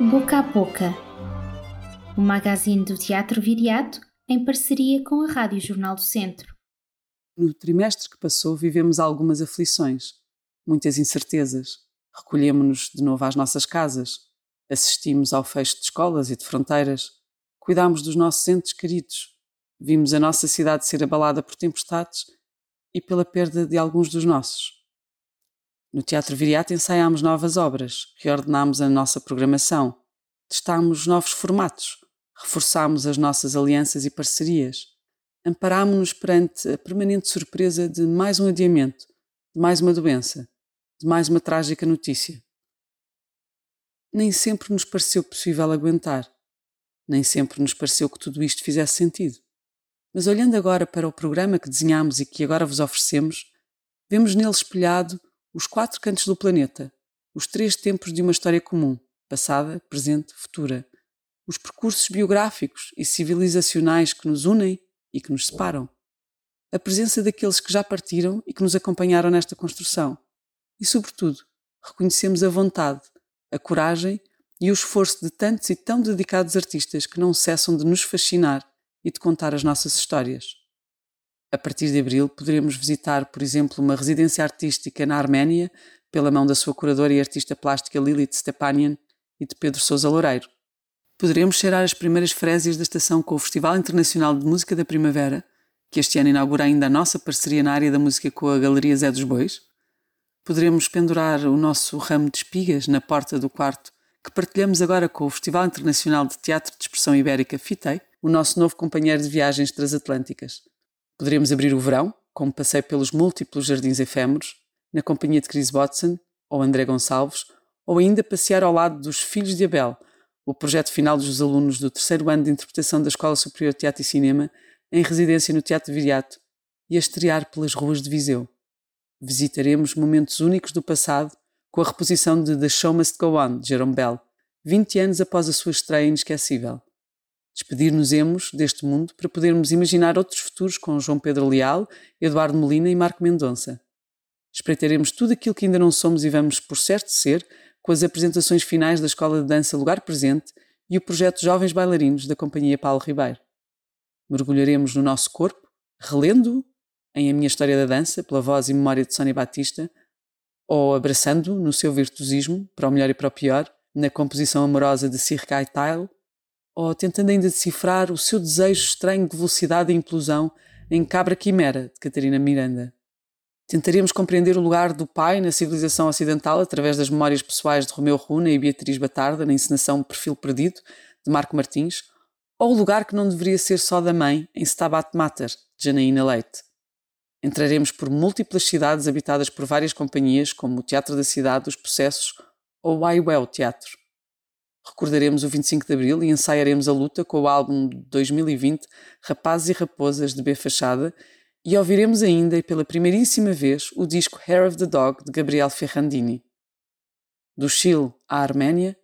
Boca a Boca, o magazine do Teatro Viriato em parceria com a Rádio Jornal do Centro. No trimestre que passou, vivemos algumas aflições, muitas incertezas. Recolhemos-nos de novo às nossas casas, assistimos ao fecho de escolas e de fronteiras, cuidámos dos nossos entes queridos, vimos a nossa cidade ser abalada por tempestades e pela perda de alguns dos nossos. No Teatro Viriato ensaiámos novas obras, reordenámos a nossa programação, testámos novos formatos, reforçámos as nossas alianças e parcerias, amparámos-nos perante a permanente surpresa de mais um adiamento, de mais uma doença, de mais uma trágica notícia. Nem sempre nos pareceu possível aguentar, nem sempre nos pareceu que tudo isto fizesse sentido. Mas olhando agora para o programa que desenhámos e que agora vos oferecemos, vemos nele espelhado os quatro cantos do planeta, os três tempos de uma história comum, passada, presente, futura, os percursos biográficos e civilizacionais que nos unem e que nos separam, a presença daqueles que já partiram e que nos acompanharam nesta construção, e, sobretudo, reconhecemos a vontade, a coragem e o esforço de tantos e tão dedicados artistas que não cessam de nos fascinar e de contar as nossas histórias. A partir de abril, poderemos visitar, por exemplo, uma residência artística na Arménia, pela mão da sua curadora e artista plástica Lilith Stepanian e de Pedro Sousa Loureiro. Poderemos cheirar as primeiras frésias da estação com o Festival Internacional de Música da Primavera, que este ano inaugura ainda a nossa parceria na área da música com a Galeria Zé dos Bois. Poderemos pendurar o nosso ramo de espigas na porta do quarto que partilhamos agora com o Festival Internacional de Teatro de Expressão Ibérica FITEI, o nosso novo companheiro de viagens transatlânticas. Poderemos abrir o verão, como passeio pelos múltiplos jardins efêmeros, na companhia de Chris Watson ou André Gonçalves, ou ainda passear ao lado dos Filhos de Abel, o projeto final dos alunos do terceiro ano de interpretação da Escola Superior de Teatro e Cinema, em residência no Teatro Viriato, e a estrear pelas ruas de Viseu. Visitaremos momentos únicos do passado com a reposição de The Show Must Go On, de Jerome Bell, 20 anos após a sua estreia inesquecível. Despedir-nos-emos deste mundo para podermos imaginar outros futuros com João Pedro Leal, Eduardo Molina e Marco Mendonça. Espreitaremos tudo aquilo que ainda não somos e vamos, por certo, ser, com as apresentações finais da Escola de Dança Lugar Presente e o projeto Jovens Bailarinos da Companhia Paulo Ribeiro. Mergulharemos no nosso corpo, relendo-o em A Minha História da Dança, pela voz e memória de Sónia Batista, ou abraçando-o no seu virtuosismo, para o melhor e para o pior, na composição amorosa de Sir Tile, ou tentando ainda decifrar o seu desejo estranho de velocidade e implosão em Cabra Quimera, de Catarina Miranda. Tentaremos compreender o lugar do pai na civilização ocidental através das memórias pessoais de Romeu Runa e Beatriz Batarda na encenação Perfil Perdido, de Marco Martins, ou o lugar que não deveria ser só da mãe, em Stabat Mater, de Janaína Leite. Entraremos por múltiplas cidades habitadas por várias companhias, como o Teatro da Cidade dos Processos ou o iWell Teatro recordaremos o 25 de Abril e ensaiaremos a luta com o álbum de 2020 Rapazes e Raposas de B Fachada e ouviremos ainda e pela primeiríssima vez o disco Hair of the Dog de Gabriel Ferrandini. Do Chile à Arménia,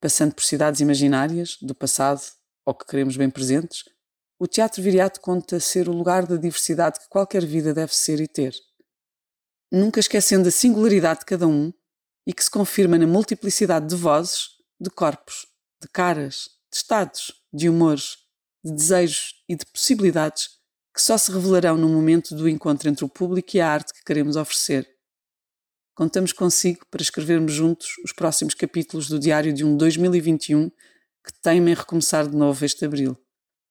passando por cidades imaginárias, do passado ou que queremos bem presentes, o Teatro Viriato conta ser o lugar da diversidade que qualquer vida deve ser e ter. Nunca esquecendo a singularidade de cada um e que se confirma na multiplicidade de vozes de corpos, de caras, de estados, de humores, de desejos e de possibilidades que só se revelarão no momento do encontro entre o público e a arte que queremos oferecer. Contamos consigo para escrevermos juntos os próximos capítulos do diário de um 2021 que teima em recomeçar de novo este abril,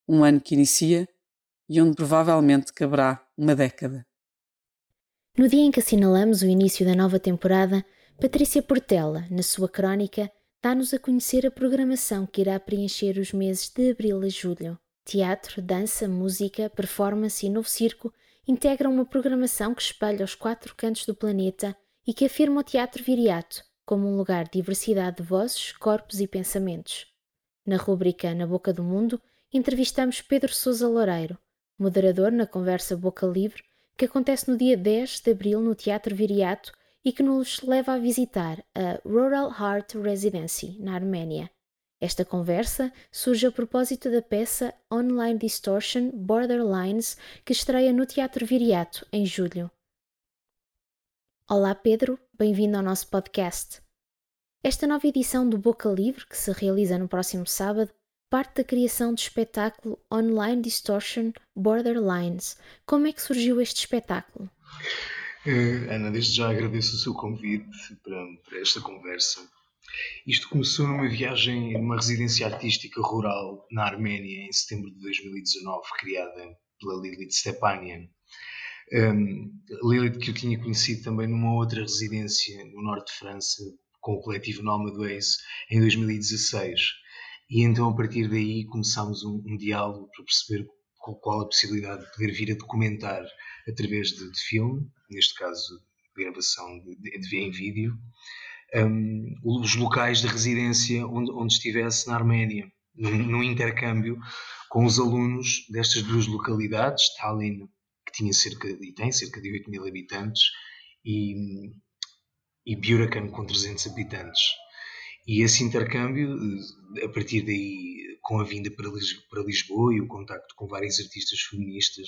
um ano que inicia e onde provavelmente caberá uma década. No dia em que assinalamos o início da nova temporada, Patrícia Portela, na sua crónica, dá-nos a conhecer a programação que irá preencher os meses de abril a julho. Teatro, dança, música, performance e novo circo integram uma programação que espelha os quatro cantos do planeta e que afirma o teatro viriato como um lugar de diversidade de vozes, corpos e pensamentos. Na rúbrica Na Boca do Mundo, entrevistamos Pedro Sousa Loureiro, moderador na conversa Boca Livre, que acontece no dia 10 de abril no Teatro Viriato e que nos leva a visitar a Rural Heart Residency, na Arménia. Esta conversa surge a propósito da peça Online Distortion Borderlines, que estreia no Teatro Viriato em julho. Olá, Pedro, bem-vindo ao nosso podcast. Esta nova edição do Boca Livre, que se realiza no próximo sábado, parte da criação do espetáculo Online Distortion Borderlines. Como é que surgiu este espetáculo? Uh, Ana, desde já agradeço o seu convite para, para, esta conversa. Isto começou numa viagem numa residência artística rural na Arménia em setembro de 2019, criada pela Lilith Stepanian. Um, Lilith que eu tinha conhecido também numa outra residência no norte de França com o coletivo Nomadways em 2016 e então, a partir daí, começámos um, um diálogo para perceber qual, qual, a possibilidade de poder vir a documentar através de, de filme, neste caso, gravação de, de, de em vídeo, um, os locais de residência onde, onde estivesse na Arménia, num, intercâmbio com os alunos destas duas localidades, Tallinn, que tinha cerca, e tem cerca de 8 mil habitantes, e, e Buracan, com 300 habitantes. E esse intercâmbio, a partir daí, com a vinda para Lisboa e o contacto com várias artistas feministas,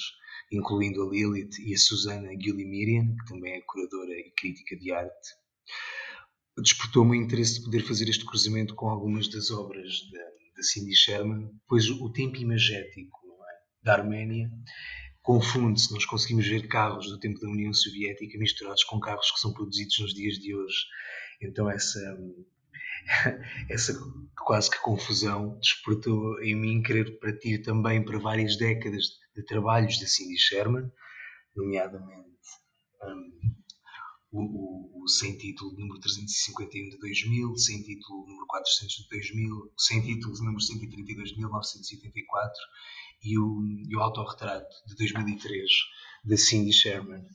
incluindo a Lilith e a Susana Guillemirian, que também é curadora e crítica de arte, despertou-me o interesse de poder fazer este cruzamento com algumas das obras da, da Cindy Sherman, pois o tempo imagético é? da Arménia confunde-se. Nós conseguimos ver carros do tempo da União Soviética misturados com carros que são produzidos nos dias de hoje. Então, essa essa quase que confusão despertou em mim querer partir também para várias décadas de trabalhos de Cindy Sherman, nomeadamente um, o, o, sem título número 351 de 2000, sem título número 400 de 2000, sem título número 132 de 1984 e o, e o autorretrato de 2003 da Cindy Sherman.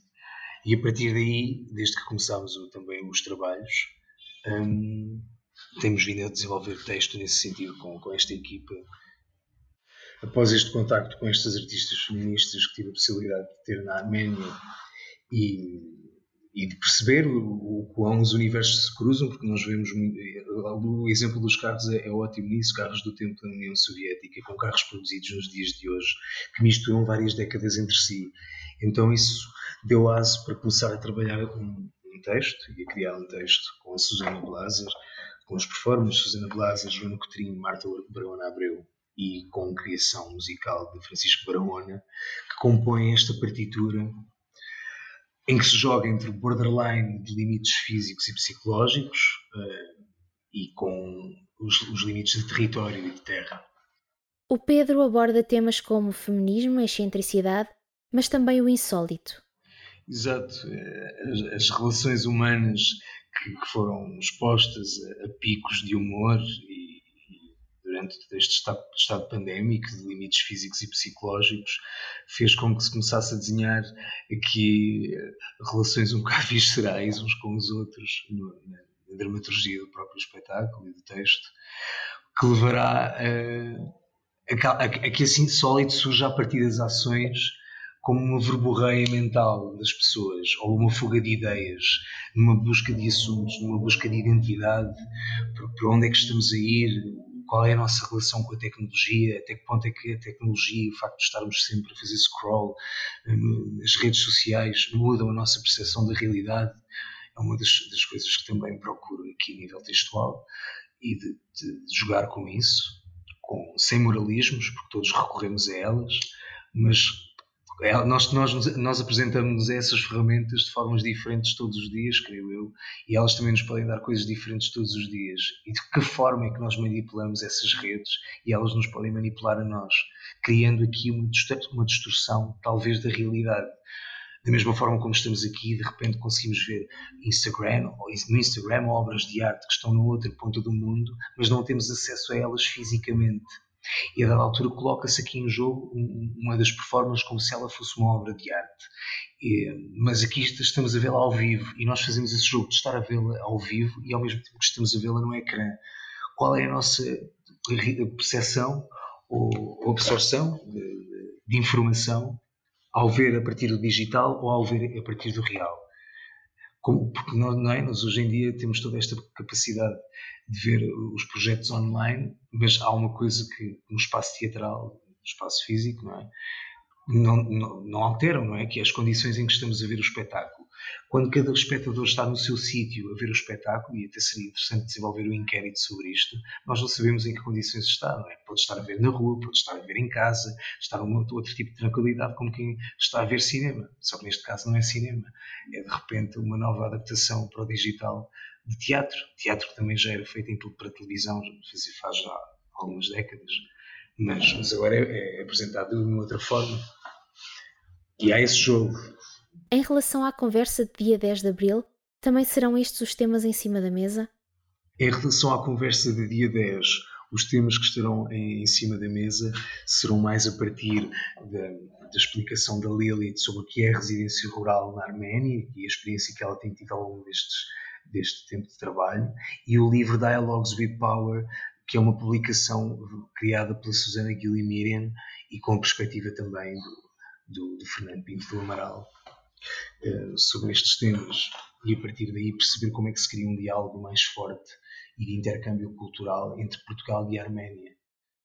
E a partir daí, desde que começámos o, também os trabalhos, um, temos vindo a desenvolver texto nesse sentido com, com esta equipa. Após este contacto com estas artistas feministas que tive a possibilidade de ter na Arménia e, e de perceber o, o quão os universos se cruzam, porque nós vemos o exemplo dos carros é, é ótimo nisso, carros do tempo da União Soviética, com carros produzidos nos dias de hoje, que misturam várias décadas entre si. Então isso deu aso para começar a trabalhar um, um texto e a criar um texto com a Susana Blaser, com os performances de Susana Blasa, Joana Coutinho, Marta Barona Abreu e com criação musical de Francisco Barahona, que compõem esta partitura em que se joga entre o borderline de limites físicos e psicológicos uh, e com os, os limites de território e de terra. O Pedro aborda temas como feminismo, a excentricidade, mas também o insólito. Exato. Eh, as, as relações humanas que, foram expostas a, a, picos de humor e, e durante este estado, estado pandémico de limites físicos e psicológicos fez com que se começasse a desenhar aqui eh, relações um bocado viscerais uns com os outros no, na, na, dramaturgia do próprio espetáculo e do texto que levará a, a, a, a que assim sólido surja a partir das ações como uma verborreia mental das pessoas ou uma fuga de ideias, numa busca de assuntos, numa busca de identidade, para onde é que estamos a ir, qual é a nossa relação com a tecnologia, até que ponto é que a tecnologia, o facto de estarmos sempre a fazer scroll nas redes sociais, mudam a nossa percepção da realidade. É uma das, das coisas que também procuro aqui a nível textual e de, de, de jogar com isso, com, sem moralismos, porque todos recorremos a elas, mas nós, nós, nós apresentamos essas ferramentas de formas diferentes todos os dias, creio eu, e elas também nos podem dar coisas diferentes todos os dias. E de que forma é que nós manipulamos essas redes e elas nos podem manipular a nós, criando aqui uma, uma distorção, talvez, da realidade. Da mesma forma como estamos aqui, de repente conseguimos ver Instagram, ou no Instagram obras de arte que estão na outra ponta do mundo, mas não temos acesso a elas fisicamente e a dada altura coloca-se aqui em jogo uma das performances como se ela fosse uma obra de arte. Mas aqui estamos a vê-la ao vivo e nós fazemos esse jogo de estar a vê-la ao vivo e ao mesmo tempo que estamos a vê-la no ecrã. Qual é a nossa percepção ou absorção de, informação ao ver a partir do digital ou ao ver a partir do real? Como, porque nós, é? nós hoje em dia temos toda esta capacidade de ver os projetos online, mas há uma coisa que no espaço teatral, no espaço físico, não é? Não, não, não, alteram, não é? Que é as condições em que estamos a ver o espetáculo. Quando cada espectador está no seu sítio a ver o espetáculo, e até seria interessante desenvolver um inquérito sobre isto, nós não sabemos em que condições está. Não é? Pode estar a ver na rua, pode estar a ver em casa, estar num outro tipo de tranquilidade, como quem está a ver cinema. Só que neste caso não é cinema. É de repente uma nova adaptação para o digital de teatro. Teatro que também já era feito para televisão, faz já algumas décadas. Mas, mas agora é, é apresentado de uma outra forma. E há esse jogo em relação à conversa de dia 10 de abril, também serão estes os temas em cima da mesa? Em relação à conversa de dia 10, os temas que estarão em, cima da mesa serão mais a partir da, da, explicação da Lilith sobre o que é a residência rural na Arménia e a experiência que ela tem tido ao longo destes, deste tempo de trabalho, e o livro Dialogues with Power, que é uma publicação criada pela Susana Guilherme e com a perspectiva também do, do, do Fernando Pinto do Amaral. Eh, sobre estes temas e a partir daí perceber como é que se cria um diálogo mais forte e de intercâmbio cultural entre Portugal e a Arménia.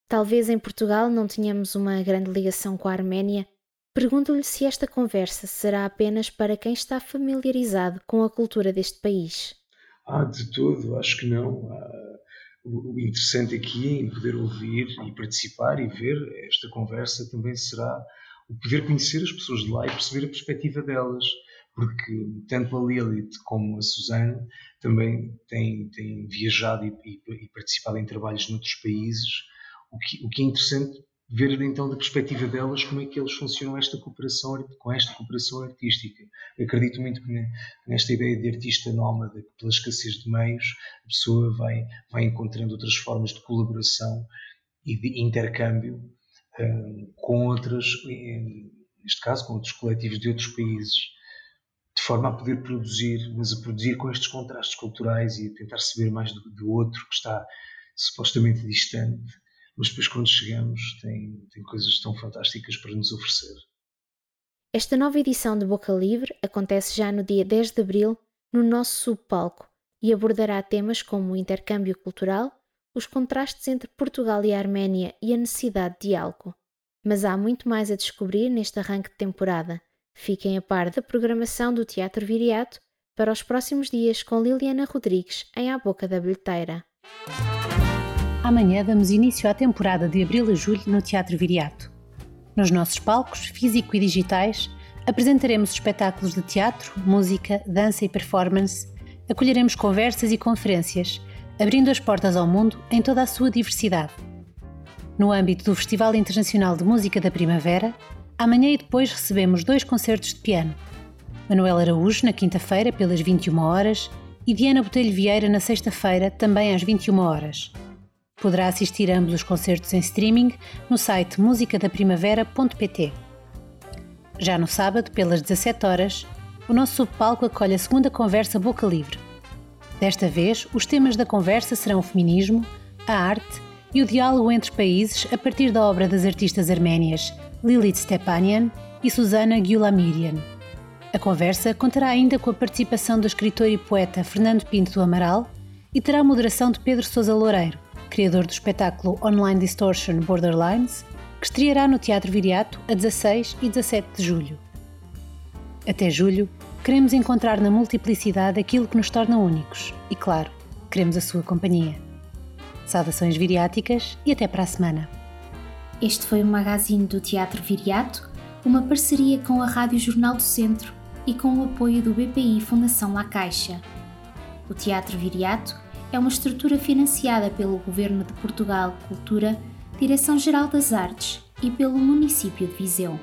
Talvez em Portugal não tenhamos uma grande ligação com a Arménia. Pergunto-lhe se esta conversa será apenas para quem está familiarizado com a cultura deste país. Ah, de todo, acho que não. Ah, o interessante aqui em poder ouvir e participar e ver esta conversa também será poder conhecer as pessoas de lá e perceber a perspectiva delas, porque tanto a Lilith como a Susana também têm, têm viajado e, e, e, participado em trabalhos noutros países, o que, o que é interessante ver então da perspectiva delas como é que eles funcionam esta cooperação, com esta cooperação artística. Eu acredito muito que nesta ideia de artista nómada, que pela escassez de meios, a pessoa vai, vai encontrando outras formas de colaboração e de intercâmbio com outras, neste caso com outros coletivos de outros países, de forma a poder produzir, mas a produzir com estes contrastes culturais e a tentar saber mais do, do outro que está supostamente distante, mas depois quando chegamos tem, tem coisas tão fantásticas para nos oferecer. Esta nova edição de Boca Livre acontece já no dia 10 de abril no nosso subpalco e abordará temas como o intercâmbio cultural, os contrastes entre Portugal e Arménia e a necessidade de diálogo. Mas há muito mais a descobrir neste arranque de temporada. Fiquem a par da programação do Teatro Viriato para os próximos dias com Liliana Rodrigues em A Boca da Bilheteira. Amanhã damos início à temporada de abril a julho no Teatro Viriato. Nos nossos palcos, físico e digitais, apresentaremos espetáculos de teatro, música, dança e performance, acolheremos conversas e conferências abrindo as portas ao mundo em toda a sua diversidade. No âmbito do Festival Internacional de Música da Primavera, amanhã e depois recebemos dois concertos de piano. Manuel Araújo na quinta-feira pelas 21 horas e Diana Botelho Vieira na sexta-feira também às 21 horas. Poderá assistir ambos os concertos em streaming no site musicadaprimavera.pt. Já no sábado, pelas 17 horas, o nosso subpalco acolhe a segunda conversa Boca Livre Desta vez, os temas da conversa serão o feminismo, a arte e o diálogo entre países a partir da obra das artistas arménias Lilith Stepanian e Susana Gulamirian. A conversa contará ainda com a participação do escritor e poeta Fernando Pinto do Amaral e terá a moderação de Pedro Sousa Loureiro, criador do espetáculo Online Distortion Borderlines, que estreará no Teatro Viriato a 16 e 17 de julho. Até julho, Queremos encontrar na multiplicidade aquilo que nos torna únicos e, claro, queremos a sua companhia. Saudações viriáticas e até para a semana. Este foi o magazine do Teatro Viriato, uma parceria com a Rádio Jornal do Centro e com o apoio do BPI Fundação La Caixa. O Teatro Viriato é uma estrutura financiada pelo Governo de Portugal Cultura, Direção-Geral das Artes e pelo município de Viseu.